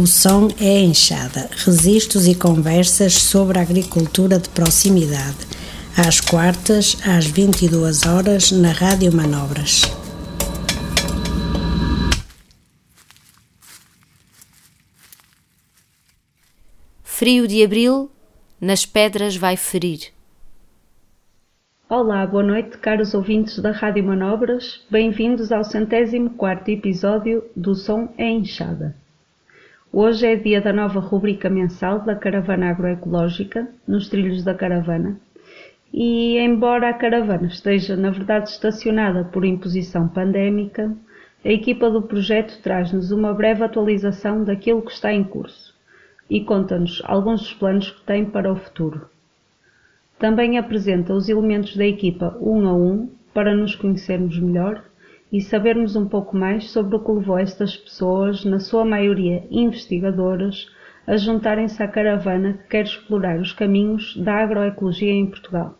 O som é enxada, registros e conversas sobre a agricultura de proximidade. Às quartas, às 22 horas, na Rádio Manobras. Frio de abril, nas pedras vai ferir. Olá, boa noite, caros ouvintes da Rádio Manobras. Bem-vindos ao centésimo quarto episódio do Som é Enxada. Hoje é dia da nova rubrica mensal da Caravana Agroecológica, nos trilhos da caravana. E, embora a caravana esteja, na verdade, estacionada por imposição pandémica, a equipa do projeto traz-nos uma breve atualização daquilo que está em curso e conta-nos alguns dos planos que tem para o futuro. Também apresenta os elementos da equipa um a um para nos conhecermos melhor e sabermos um pouco mais sobre o que levou estas pessoas, na sua maioria investigadoras, a juntarem-se à caravana que quer explorar os caminhos da agroecologia em Portugal.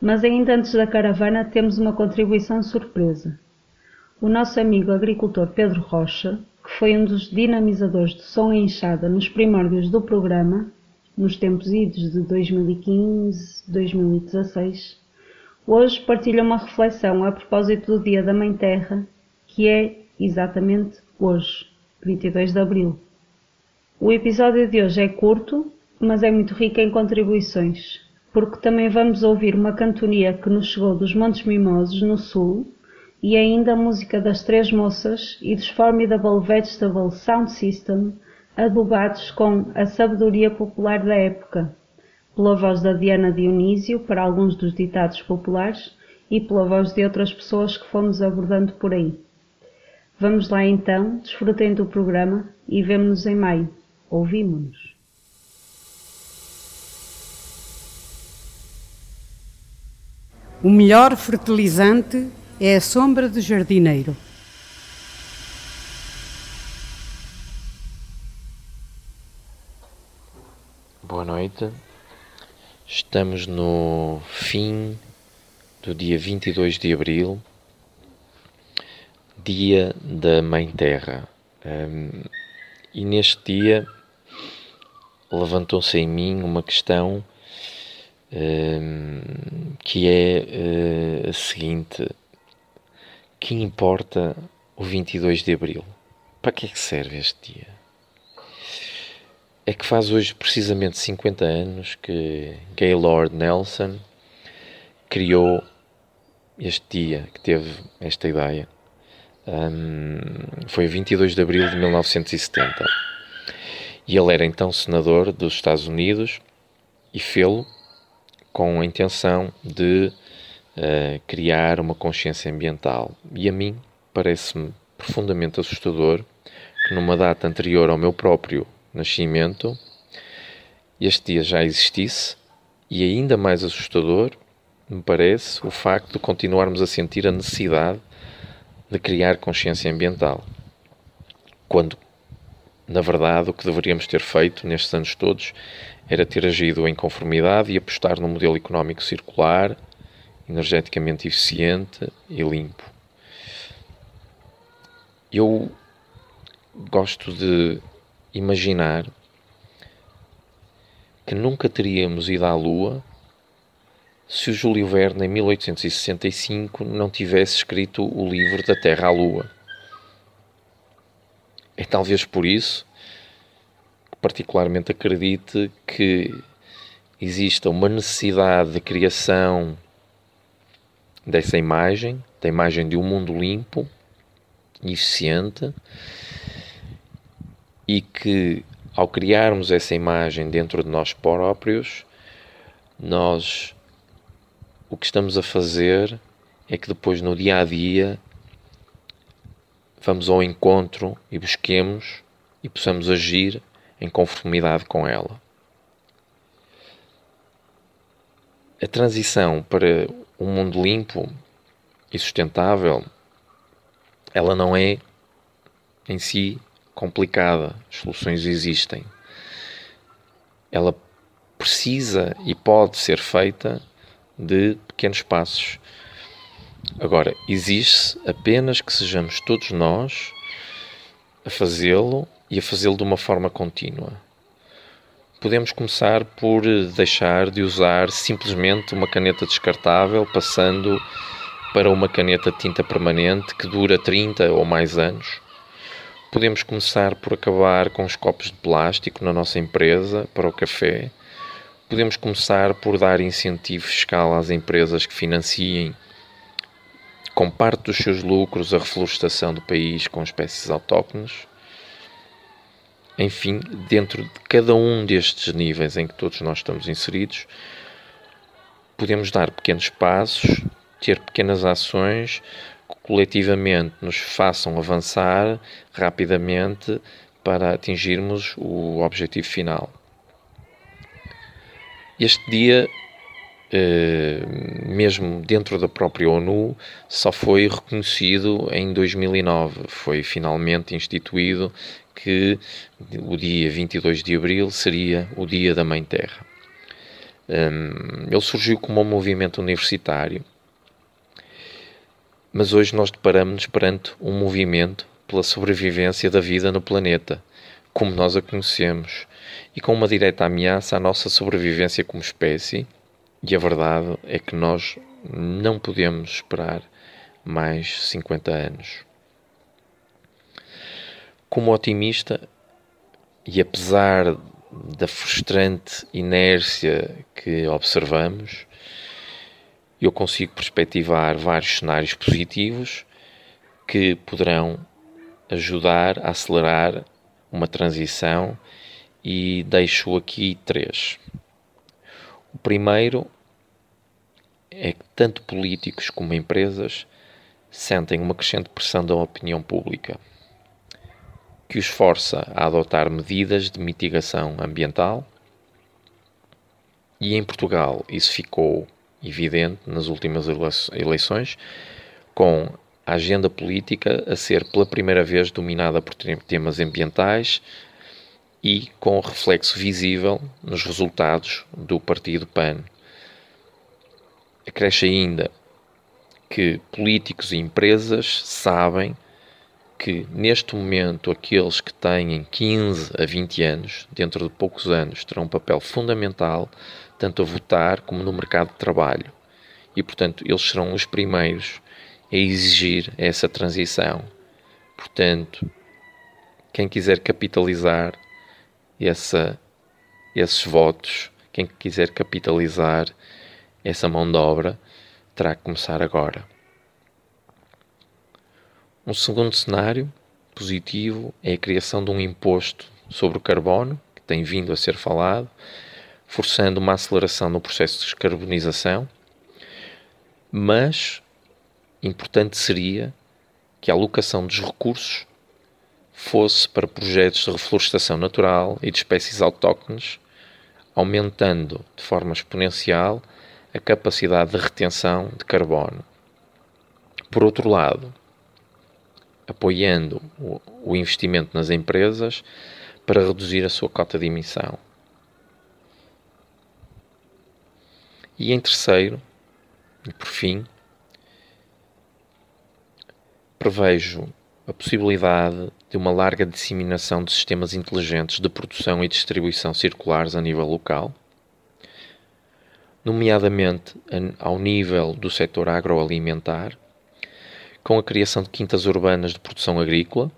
Mas ainda antes da caravana temos uma contribuição surpresa. O nosso amigo agricultor Pedro Rocha, que foi um dos dinamizadores de som enxada nos primórdios do programa, nos tempos idos de 2015-2016, hoje partilha uma reflexão a propósito do Dia da Mãe Terra, que é exatamente hoje, 22 de Abril. O episódio de hoje é curto, mas é muito rico em contribuições, porque também vamos ouvir uma cantonia que nos chegou dos Montes Mimosos, no Sul, e ainda a música das Três Moças e dos Formidable Vegetable Sound System, adubados com a sabedoria popular da época, pela voz da Diana Dionísio para alguns dos ditados populares e pela voz de outras pessoas que fomos abordando por aí. Vamos lá então, desfrutem do programa e vemo-nos em maio. Ouvimos-nos. O melhor fertilizante é a sombra do jardineiro. Boa noite. Estamos no fim do dia 22 de abril, dia da Mãe Terra. Um, e neste dia levantou-se em mim uma questão um, que é uh, a seguinte: que importa o 22 de abril? Para que é que serve este dia? É que faz hoje precisamente 50 anos que Gaylord Nelson criou este dia, que teve esta ideia. Um, foi 22 de abril de 1970. E ele era então senador dos Estados Unidos e fê-lo com a intenção de uh, criar uma consciência ambiental. E a mim parece-me profundamente assustador que numa data anterior ao meu próprio nascimento, este dia já existisse, e ainda mais assustador, me parece, o facto de continuarmos a sentir a necessidade de criar consciência ambiental. Quando, na verdade, o que deveríamos ter feito nestes anos todos era ter agido em conformidade e apostar num modelo económico circular, energeticamente eficiente e limpo. Eu gosto de imaginar que nunca teríamos ido à Lua se o Júlio Verne, em 1865, não tivesse escrito o livro Da Terra à Lua. É talvez por isso que particularmente acredite que exista uma necessidade de criação dessa imagem, da imagem de um mundo limpo e eficiente, e que ao criarmos essa imagem dentro de nós próprios, nós o que estamos a fazer é que depois no dia a dia vamos ao encontro e busquemos e possamos agir em conformidade com ela. A transição para um mundo limpo e sustentável, ela não é em si complicada, as soluções existem. Ela precisa e pode ser feita de pequenos passos. Agora, existe apenas que sejamos todos nós a fazê-lo e a fazê-lo de uma forma contínua. Podemos começar por deixar de usar simplesmente uma caneta descartável, passando para uma caneta de tinta permanente que dura 30 ou mais anos. Podemos começar por acabar com os copos de plástico na nossa empresa para o café. Podemos começar por dar incentivo fiscal às empresas que financiem com parte dos seus lucros a reflorestação do país com espécies autóctones. Enfim, dentro de cada um destes níveis em que todos nós estamos inseridos, podemos dar pequenos passos, ter pequenas ações coletivamente nos façam avançar rapidamente para atingirmos o objetivo final. Este dia eh, mesmo dentro da própria ONU, só foi reconhecido em 2009. Foi finalmente instituído que o dia 22 de abril seria o Dia da Mãe Terra. Um, ele surgiu como um movimento universitário, mas hoje nós deparamos-nos perante um movimento pela sobrevivência da vida no planeta, como nós a conhecemos, e com uma direta ameaça à nossa sobrevivência como espécie e a verdade é que nós não podemos esperar mais 50 anos. Como otimista, e apesar da frustrante inércia que observamos, eu consigo perspectivar vários cenários positivos que poderão ajudar a acelerar uma transição e deixo aqui três. O primeiro é que tanto políticos como empresas sentem uma crescente pressão da opinião pública, que os força a adotar medidas de mitigação ambiental. E em Portugal isso ficou evidente nas últimas eleições, com a agenda política a ser pela primeira vez dominada por temas ambientais e com reflexo visível nos resultados do partido PAN. Acresce ainda que políticos e empresas sabem que neste momento aqueles que têm 15 a 20 anos, dentro de poucos anos, terão um papel fundamental tanto a votar como no mercado de trabalho. E, portanto, eles serão os primeiros a exigir essa transição. Portanto, quem quiser capitalizar essa, esses votos, quem quiser capitalizar essa mão de obra, terá que começar agora. Um segundo cenário positivo é a criação de um imposto sobre o carbono, que tem vindo a ser falado, forçando uma aceleração no processo de descarbonização, mas importante seria que a alocação dos recursos fosse para projetos de reflorestação natural e de espécies autóctones, aumentando de forma exponencial a capacidade de retenção de carbono. Por outro lado, apoiando o investimento nas empresas para reduzir a sua cota de emissão. E em terceiro, e por fim, prevejo a possibilidade de uma larga disseminação de sistemas inteligentes de produção e distribuição circulares a nível local, nomeadamente ao nível do setor agroalimentar, com a criação de quintas urbanas de produção agrícola,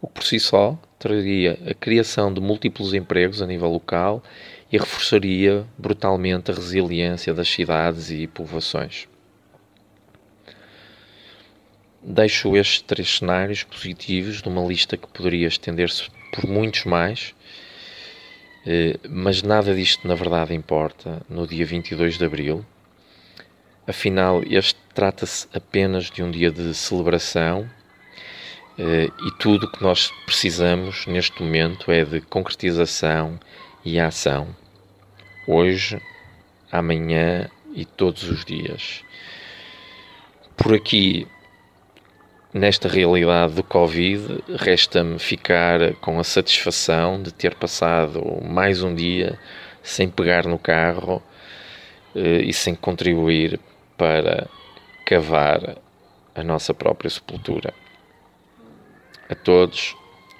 o que por si só traria a criação de múltiplos empregos a nível local e reforçaria brutalmente a resiliência das cidades e povoações. Deixo estes três cenários positivos de uma lista que poderia estender-se por muitos mais, eh, mas nada disto na verdade importa no dia 22 de abril. Afinal, este trata-se apenas de um dia de celebração eh, e tudo o que nós precisamos neste momento é de concretização e ação. Hoje, amanhã e todos os dias. Por aqui Nesta realidade do Covid, resta-me ficar com a satisfação de ter passado mais um dia sem pegar no carro eh, e sem contribuir para cavar a nossa própria sepultura. A todos,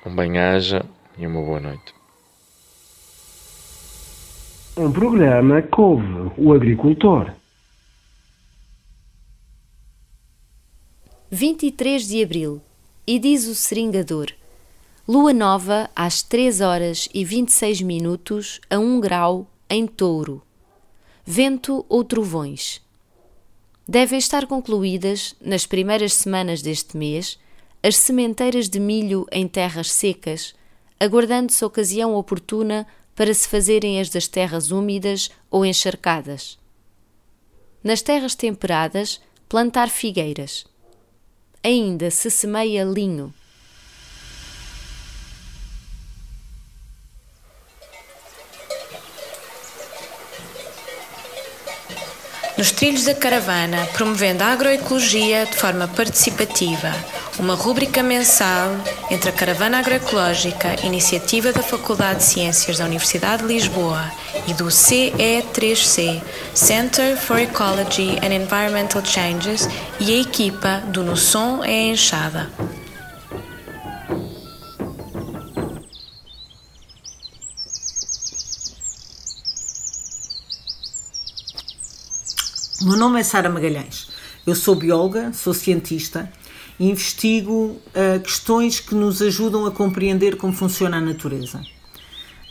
Um bem-aja e uma boa noite. Um programa couve o agricultor. 23 de abril. E diz o seringador: Lua nova às 3 horas e 26 minutos a 1 grau em touro. Vento ou trovões. Devem estar concluídas, nas primeiras semanas deste mês, as sementeiras de milho em terras secas, aguardando-se ocasião oportuna para se fazerem as das terras úmidas ou encharcadas. Nas terras temperadas, plantar figueiras. Ainda se semeia linho. Nos trilhos da caravana, promovendo a agroecologia de forma participativa, uma rúbrica mensal entre a Caravana Agroecológica, iniciativa da Faculdade de Ciências da Universidade de Lisboa e do CE3C, Center for Ecology and Environmental Changes, e a equipa do No Som é Enxada. Meu nome é Sara Magalhães. Eu sou bióloga, sou cientista investigo uh, questões que nos ajudam a compreender como funciona a natureza.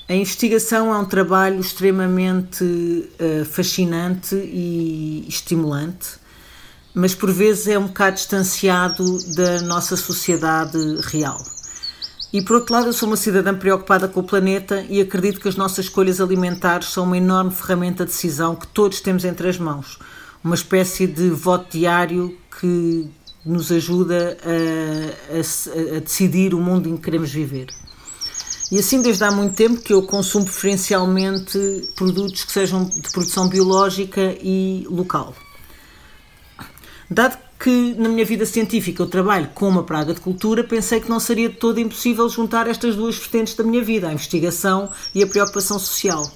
A investigação é um trabalho extremamente uh, fascinante e estimulante, mas por vezes é um bocado distanciado da nossa sociedade real. E por outro lado, eu sou uma cidadã preocupada com o planeta e acredito que as nossas escolhas alimentares são uma enorme ferramenta de decisão que todos temos entre as mãos. Uma espécie de voto diário que nos ajuda a, a, a decidir o mundo em que queremos viver. E assim, desde há muito tempo que eu consumo preferencialmente produtos que sejam de produção biológica e local. Dado que na minha vida científica eu trabalho com uma praga de cultura, pensei que não seria de todo impossível juntar estas duas vertentes da minha vida, a investigação e a preocupação social.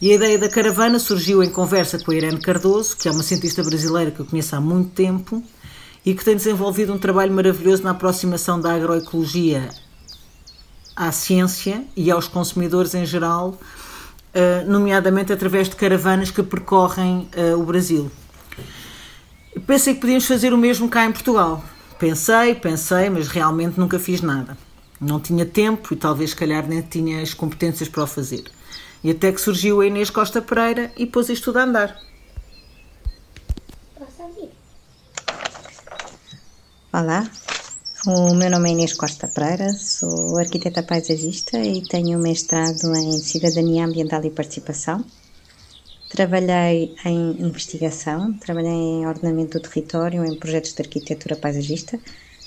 E a ideia da caravana surgiu em conversa com a Irene Cardoso, que é uma cientista brasileira que eu conheço há muito tempo e que tem desenvolvido um trabalho maravilhoso na aproximação da agroecologia à ciência e aos consumidores em geral, eh, nomeadamente através de caravanas que percorrem eh, o Brasil. Pensei que podíamos fazer o mesmo cá em Portugal. Pensei, pensei, mas realmente nunca fiz nada. Não tinha tempo e talvez, calhar, nem tinha as competências para o fazer. E até que surgiu a Inês Costa Pereira e pôs isto tudo a andar. Olá, o meu nome é Inês Costa Pereira, sou arquiteta paisagista e tenho mestrado em Cidadania Ambiental e Participação. Trabalhei em investigação, trabalhei em ordenamento do território, em projetos de arquitetura paisagista,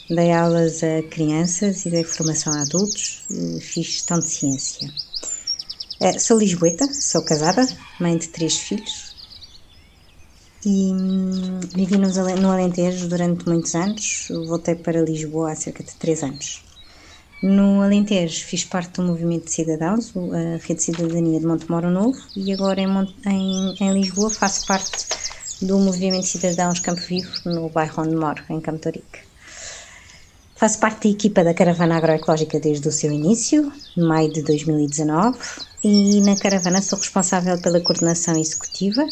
dei aulas a crianças e dei formação a adultos, fiz gestão de ciência. Eh, sou lisboeta, sou casada, mãe de três filhos, e hum, vivi no Alentejo durante muitos anos. Voltei para Lisboa há cerca de três anos. No Alentejo fiz parte do movimento de cidadãos, a Rede de Cidadania de Montemoro Novo, e agora em, em, em, Lisboa faço parte do movimento de cidadãos Campo Vivo, no bairro onde moro, em Campo Torique. Faço parte da equipa da Caravana Agroecológica desde o seu início, maio de 2019, e na caravana sou responsável pela coordenação executiva,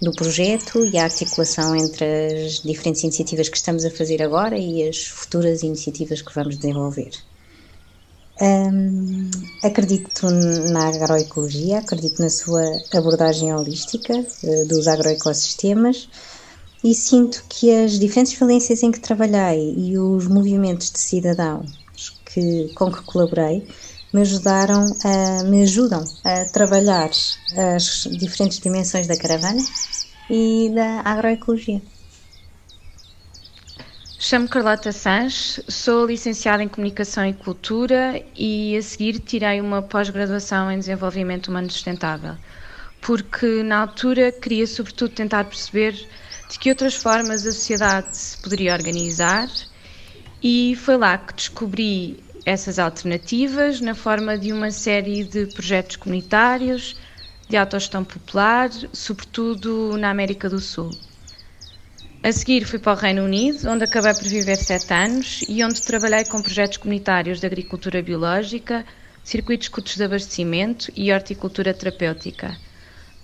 do projeto e a articulação entre as diferentes iniciativas que estamos a fazer agora e as futuras iniciativas que vamos desenvolver. Um, acredito na agroecologia, acredito na sua abordagem holística uh, dos agroecossistemas e sinto que as diferentes valências em que trabalhei e os movimentos de cidadãos que, com que colaborei me ajudaram a, me ajudam a trabalhar as diferentes dimensões da caravana e da agroecologia. Chamo Carlota Sanches, sou licenciada em Comunicação e Cultura e a seguir tirei uma pós-graduação em Desenvolvimento Humano Sustentável, porque na altura queria sobretudo tentar perceber de que outras formas a sociedade se poderia organizar e foi lá que descobri essas alternativas na forma de uma série de projetos comunitários de autogestão popular, sobretudo na América do Sul. A seguir fui para o Reino Unido, onde acabei por viver sete anos e onde trabalhei com projetos comunitários de agricultura biológica, circuitos curtos de abastecimento e horticultura terapêutica.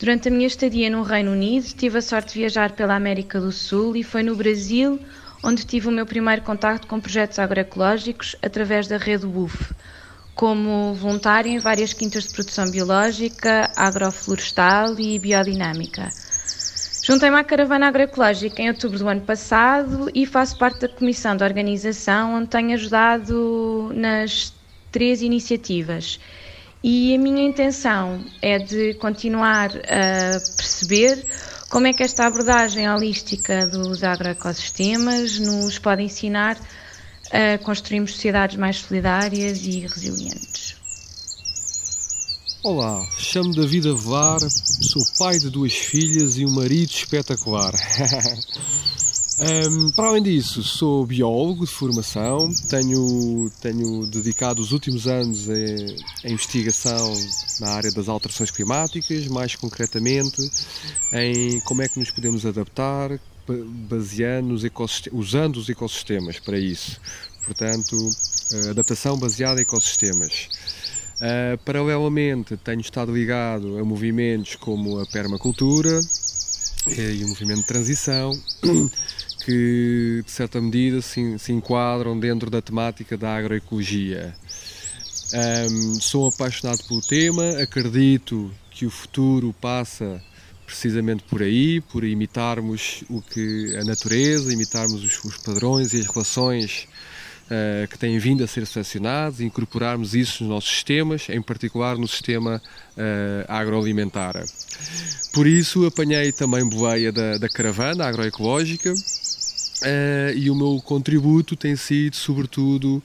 Durante a minha estadia no Reino Unido, tive a sorte de viajar pela América do Sul e foi no Brasil onde tive o meu primeiro contato com projetos agroecológicos através da rede WUF, como voluntária em várias quintas de produção biológica, agroflorestal e biodinâmica. Juntei-me à caravana agroecológica em outubro do ano passado e faço parte da comissão de organização, onde tenho ajudado nas três iniciativas. E a minha intenção é de continuar a perceber como é que esta abordagem holística dos agroecossistemas nos pode ensinar a construirmos sociedades mais solidárias e resilientes. Olá, chamo David Avelar, sou pai de duas filhas e um marido espetacular. um, para além disso, sou biólogo de formação, tenho, tenho dedicado os últimos anos a investigação na área das alterações climáticas, mais concretamente em como é que nos podemos adaptar, baseando os usando os ecossistemas para isso. Portanto, adaptação baseada em ecossistemas. Uh, paralelamente, tenho estado ligado a movimentos como a permacultura eh, e o movimento de transição, que de certa medida se, se enquadram dentro da temática da agroecologia. Um, sou apaixonado pelo tema, acredito que o futuro passa precisamente por aí, por imitarmos o que a natureza, imitarmos os, os padrões e as relações uh, que têm vindo a ser selecionados incorporarmos isso nos nossos sistemas, em particular no sistema uh, agroalimentar. Por isso apanhei também boleia da, da caravana agroecológica uh, e o meu contributo tem sido sobretudo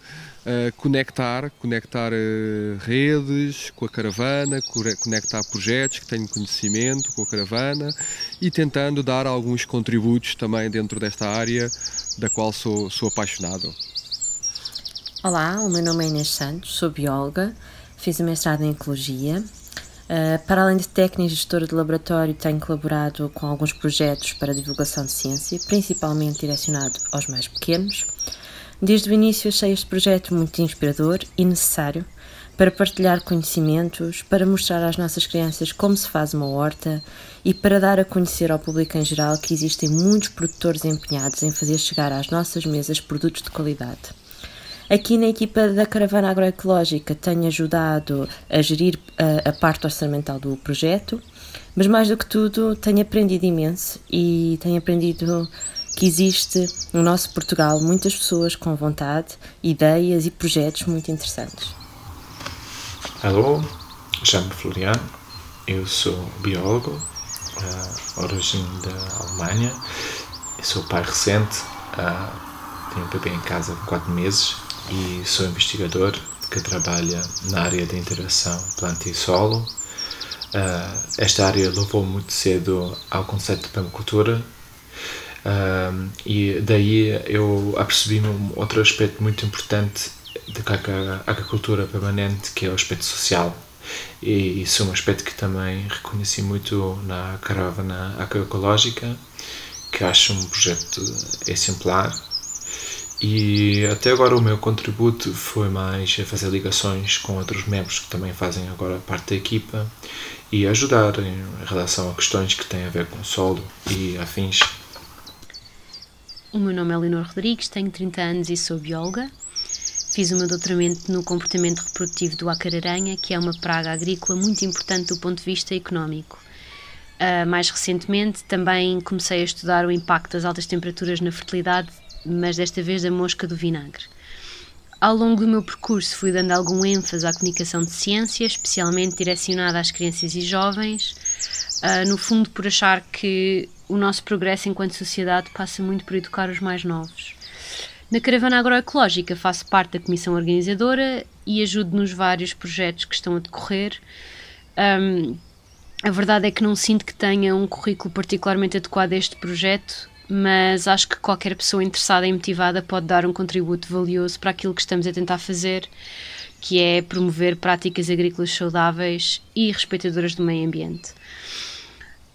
Uh, conectar, conectar uh, redes com a caravana, conectar projetos que tenho conhecimento com a caravana e tentando dar alguns contributos também dentro desta área da qual sou, sou apaixonado. Olá, o meu nome é Inês Santos, sou bióloga, fiz o mestrado em Ecologia. Uh, para além de técnica e gestora de laboratório, tenho colaborado com alguns projetos para divulgação de ciência, principalmente direcionado aos mais pequenos. Desde o início achei este projeto muito inspirador e necessário para partilhar conhecimentos, para mostrar às nossas crianças como se faz uma horta e para dar a conhecer ao público em geral que existem muitos produtores empenhados em fazer chegar às nossas mesas produtos de qualidade. Aqui na equipa da Caravana Agroecológica tenho ajudado a gerir a, a parte orçamental do projeto, mas mais do que tudo tenho aprendido imenso e tenho aprendido que existe no nosso Portugal muitas pessoas com vontade, ideias e projetos muito interessantes. Alô, chamo-me Floriano, eu sou biólogo, uh, origem da Alemanha, sou pai recente, uh, tenho um bebê em casa de 4 meses e sou investigador que trabalha na área de interação planta e solo. Uh, esta área levou muito cedo ao conceito de permacultura. Uh, e daí eu apercebi-me um outro aspecto muito importante da agricultura permanente que é o aspecto social. E isso é um aspecto que também reconheci muito na caravana agroecológica que acho um projeto exemplar e até agora o meu contributo foi mais a fazer ligações com outros membros que também fazem agora parte da equipa e ajudar em relação a questões que têm a ver com solo e afins. O meu nome é Leonor Rodrigues, tenho 30 anos e sou bióloga. Fiz o meu doutoramento no comportamento reprodutivo do ácar-aranha, que é uma praga agrícola muito importante do ponto de vista económico. Uh, mais recentemente, também comecei a estudar o impacto das altas temperaturas na fertilidade mas desta vez da mosca do vinagre. Ao longo do meu percurso fui dando algum ênfase à comunicação de ciência, especialmente direcionada às crianças e jovens, uh, no fundo por achar que o nosso progresso enquanto sociedade passa muito por educar os mais novos. Na Caravana Agroecológica faço parte da comissão organizadora e ajudo nos vários projetos que estão a decorrer. Um, a verdade é que não sinto que tenha um currículo particularmente adequado a este projeto, mas acho que qualquer pessoa interessada e motivada pode dar um contributo valioso para aquilo que estamos a tentar fazer, que é promover práticas agrícolas saudáveis e respeitadoras do meio ambiente.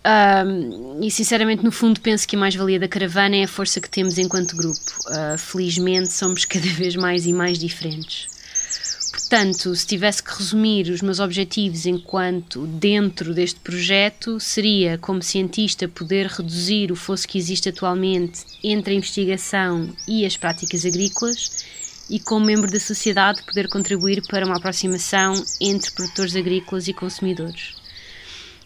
Um, e sinceramente, no fundo, penso que a mais-valia da caravana é a força que temos enquanto grupo. Uh, felizmente, somos cada vez mais e mais diferentes. Portanto, se tivesse que resumir os meus objetivos enquanto dentro deste projeto, seria, como cientista, poder reduzir o fosso que existe atualmente entre a investigação e as práticas agrícolas e, como membro da sociedade, poder contribuir para uma aproximação entre produtores agrícolas e consumidores.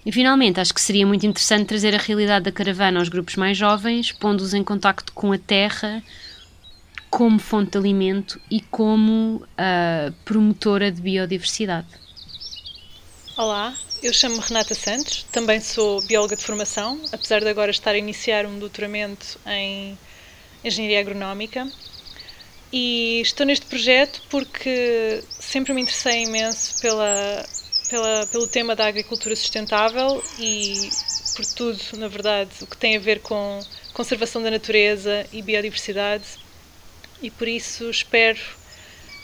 E finalmente, acho que seria muito interessante trazer a realidade da caravana aos grupos mais jovens, pondo-os em contacto com a terra como fonte de alimento e como uh, promotora de biodiversidade. Olá, eu chamo-me Renata Santos, também sou bióloga de formação, apesar de agora estar a iniciar um doutoramento em Engenharia Agronómica. E estou neste projeto porque sempre me interessei imenso pela pela, pelo tema da agricultura sustentável e por tudo, na verdade, o que tem a ver com conservação da natureza e biodiversidade. E por isso espero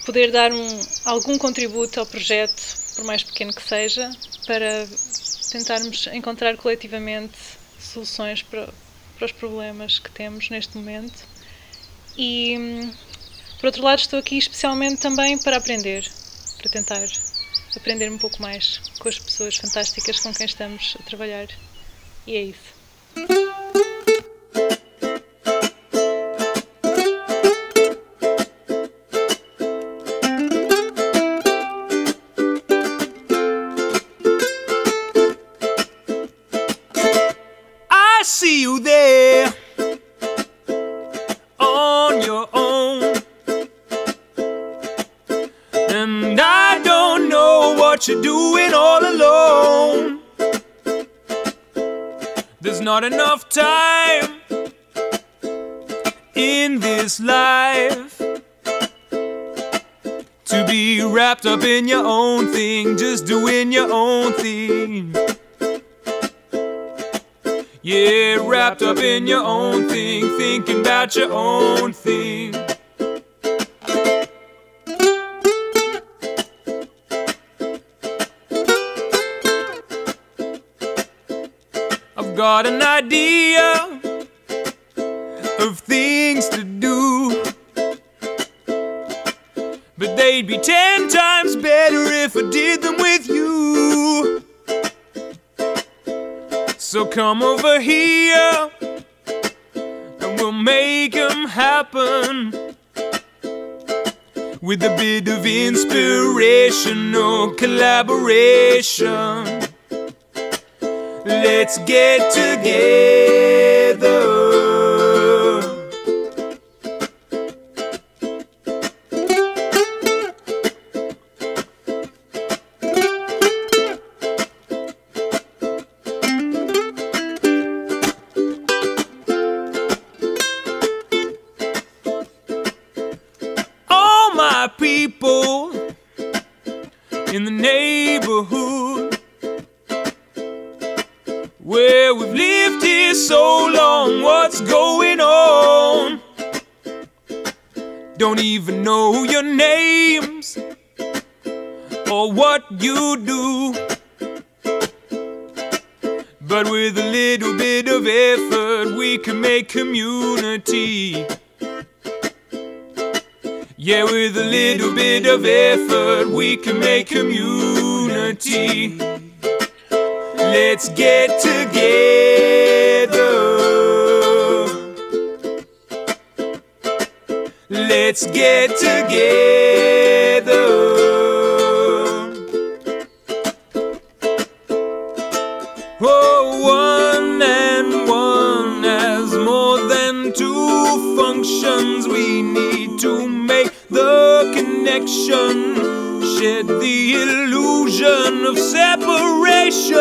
poder dar um, algum contributo ao projeto, por mais pequeno que seja, para tentarmos encontrar coletivamente soluções para, para os problemas que temos neste momento. E, por outro lado, estou aqui especialmente também para aprender, para tentar aprender um pouco mais com as pessoas fantásticas com quem estamos a trabalhar. E é isso. Got an idea of things to do. But they'd be ten times better if I did them with you. So come over here and we'll make them happen with a bit of inspirational collaboration. Let's get together. All my people in the neighborhood where we've lived here so long, what's going on? Don't even know your names or what you do. But with a little bit of effort, we can make community. Yeah, with a little bit of effort, we can make community. Let's get together. Let's get together. Oh, one and one has more than two functions. We need to make the connection, shed the illusion of separation.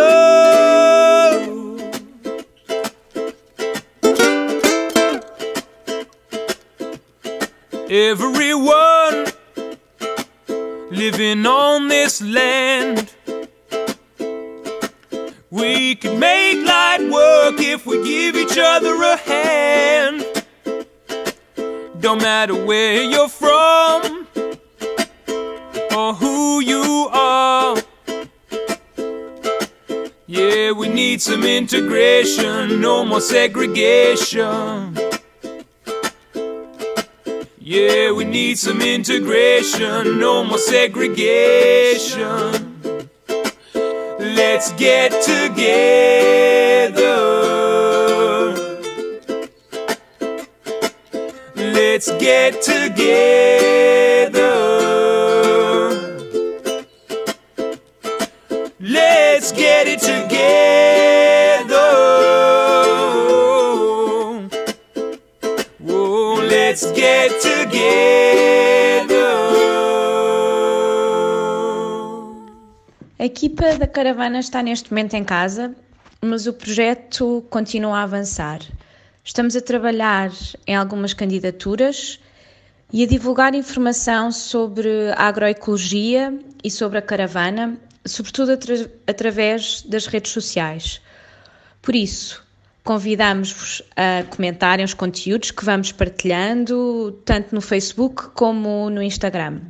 Everyone living on this land. We can make light work if we give each other a hand. Don't matter where you're from need some integration, no more segregation. Yeah, we need some integration, no more segregation. Let's get together. Let's get together. A equipa da caravana está neste momento em casa, mas o projeto continua a avançar. Estamos a trabalhar em algumas candidaturas e a divulgar informação sobre a agroecologia e sobre a caravana, sobretudo atra através das redes sociais. Por isso, convidamos-vos a comentarem os conteúdos que vamos partilhando, tanto no Facebook como no Instagram.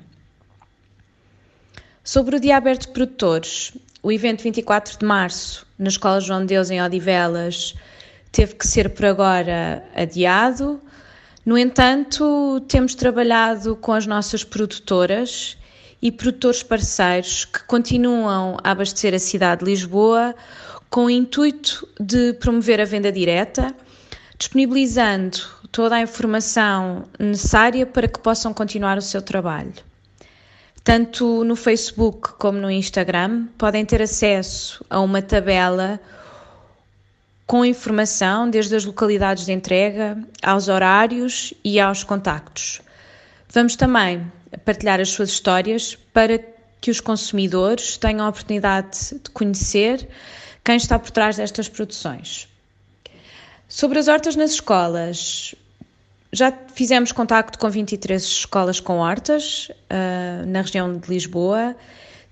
Sobre o Dia Aberto de Produtores, o evento 24 de março, na Escola João de Deus, em Odivelas, teve que ser por agora adiado. No entanto, temos trabalhado com as nossas produtoras e produtores parceiros que continuam a abastecer a cidade de Lisboa com o intuito de promover a venda direta, disponibilizando toda a informação necessária para que possam continuar o seu trabalho. Tanto no Facebook como no Instagram podem ter acesso a uma tabela com informação desde as localidades de entrega aos horários e aos contactos. Vamos também partilhar as suas histórias para que os consumidores tenham a oportunidade de conhecer quem está por trás destas produções. Sobre as hortas nas escolas, já fizemos contacto com 23 escolas com hortas uh, na região de Lisboa,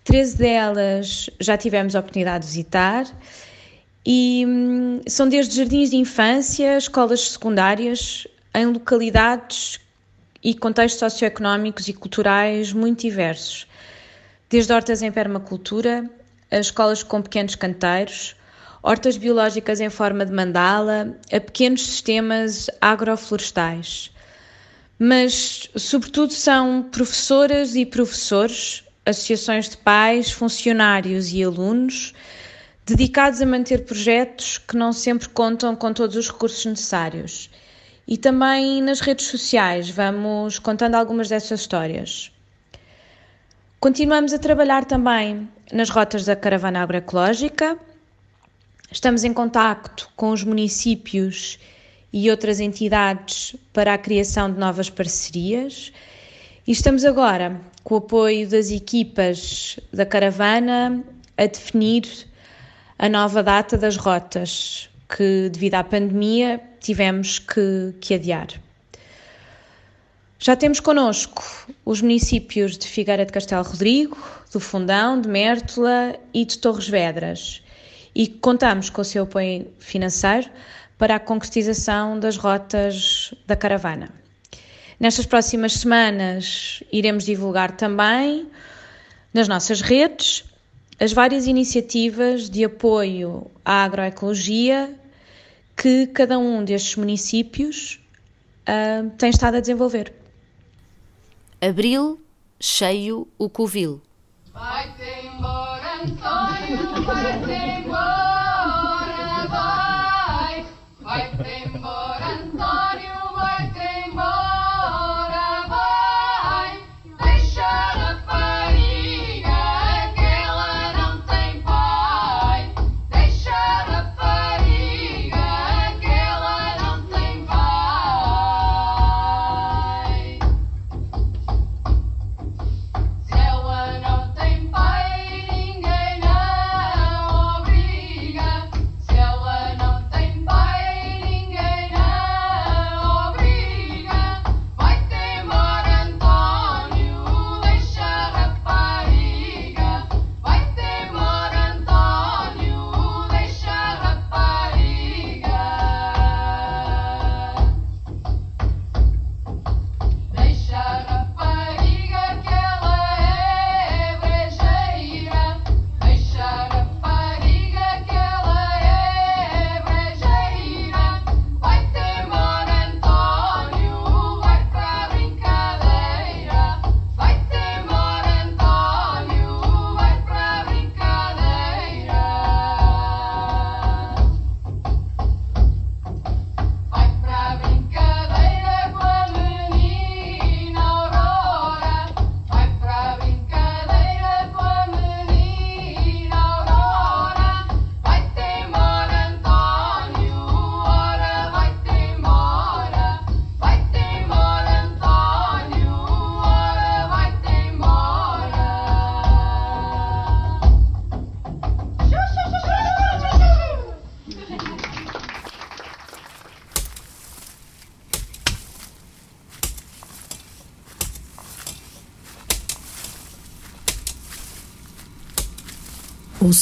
13 delas já tivemos a oportunidade de visitar. E hum, são desde jardins de infância, escolas secundárias, em localidades e contextos socioeconómicos e culturais muito diversos, desde hortas em permacultura, a escolas com pequenos canteiros, hortas biológicas em forma de mandala, a pequenos sistemas agroflorestais. Mas, sobretudo, são professoras e professores, associações de pais, funcionários e alunos dedicados a manter projetos que não sempre contam com todos os recursos necessários. E também nas redes sociais vamos contando algumas dessas histórias. Continuamos a trabalhar também nas rotas da caravana agroecológica. Estamos em contacto com os municípios e outras entidades para a criação de novas parcerias. E estamos agora, com o apoio das equipas da caravana, a definir a nova data das rotas, que devido à pandemia tivemos que, que adiar. Já temos connosco os municípios de Figueira de Castelo Rodrigo, do Fundão, de Mértola e de Torres Vedras e contamos com o seu apoio financeiro para a concretização das rotas da caravana. Nestas próximas semanas iremos divulgar também nas nossas redes as várias iniciativas de apoio à agroecologia que cada um destes municípios uh, tem estado a desenvolver. Abril, cheio o covil. Vai-te embora, Antônio, vai-te embora, vai. Vai-te embora,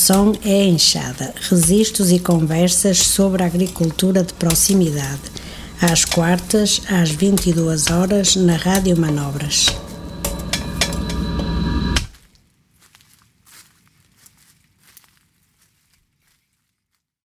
O som é enxada, registros e conversas sobre agricultura de proximidade. Às quartas, às 22 horas, na Rádio Manobras.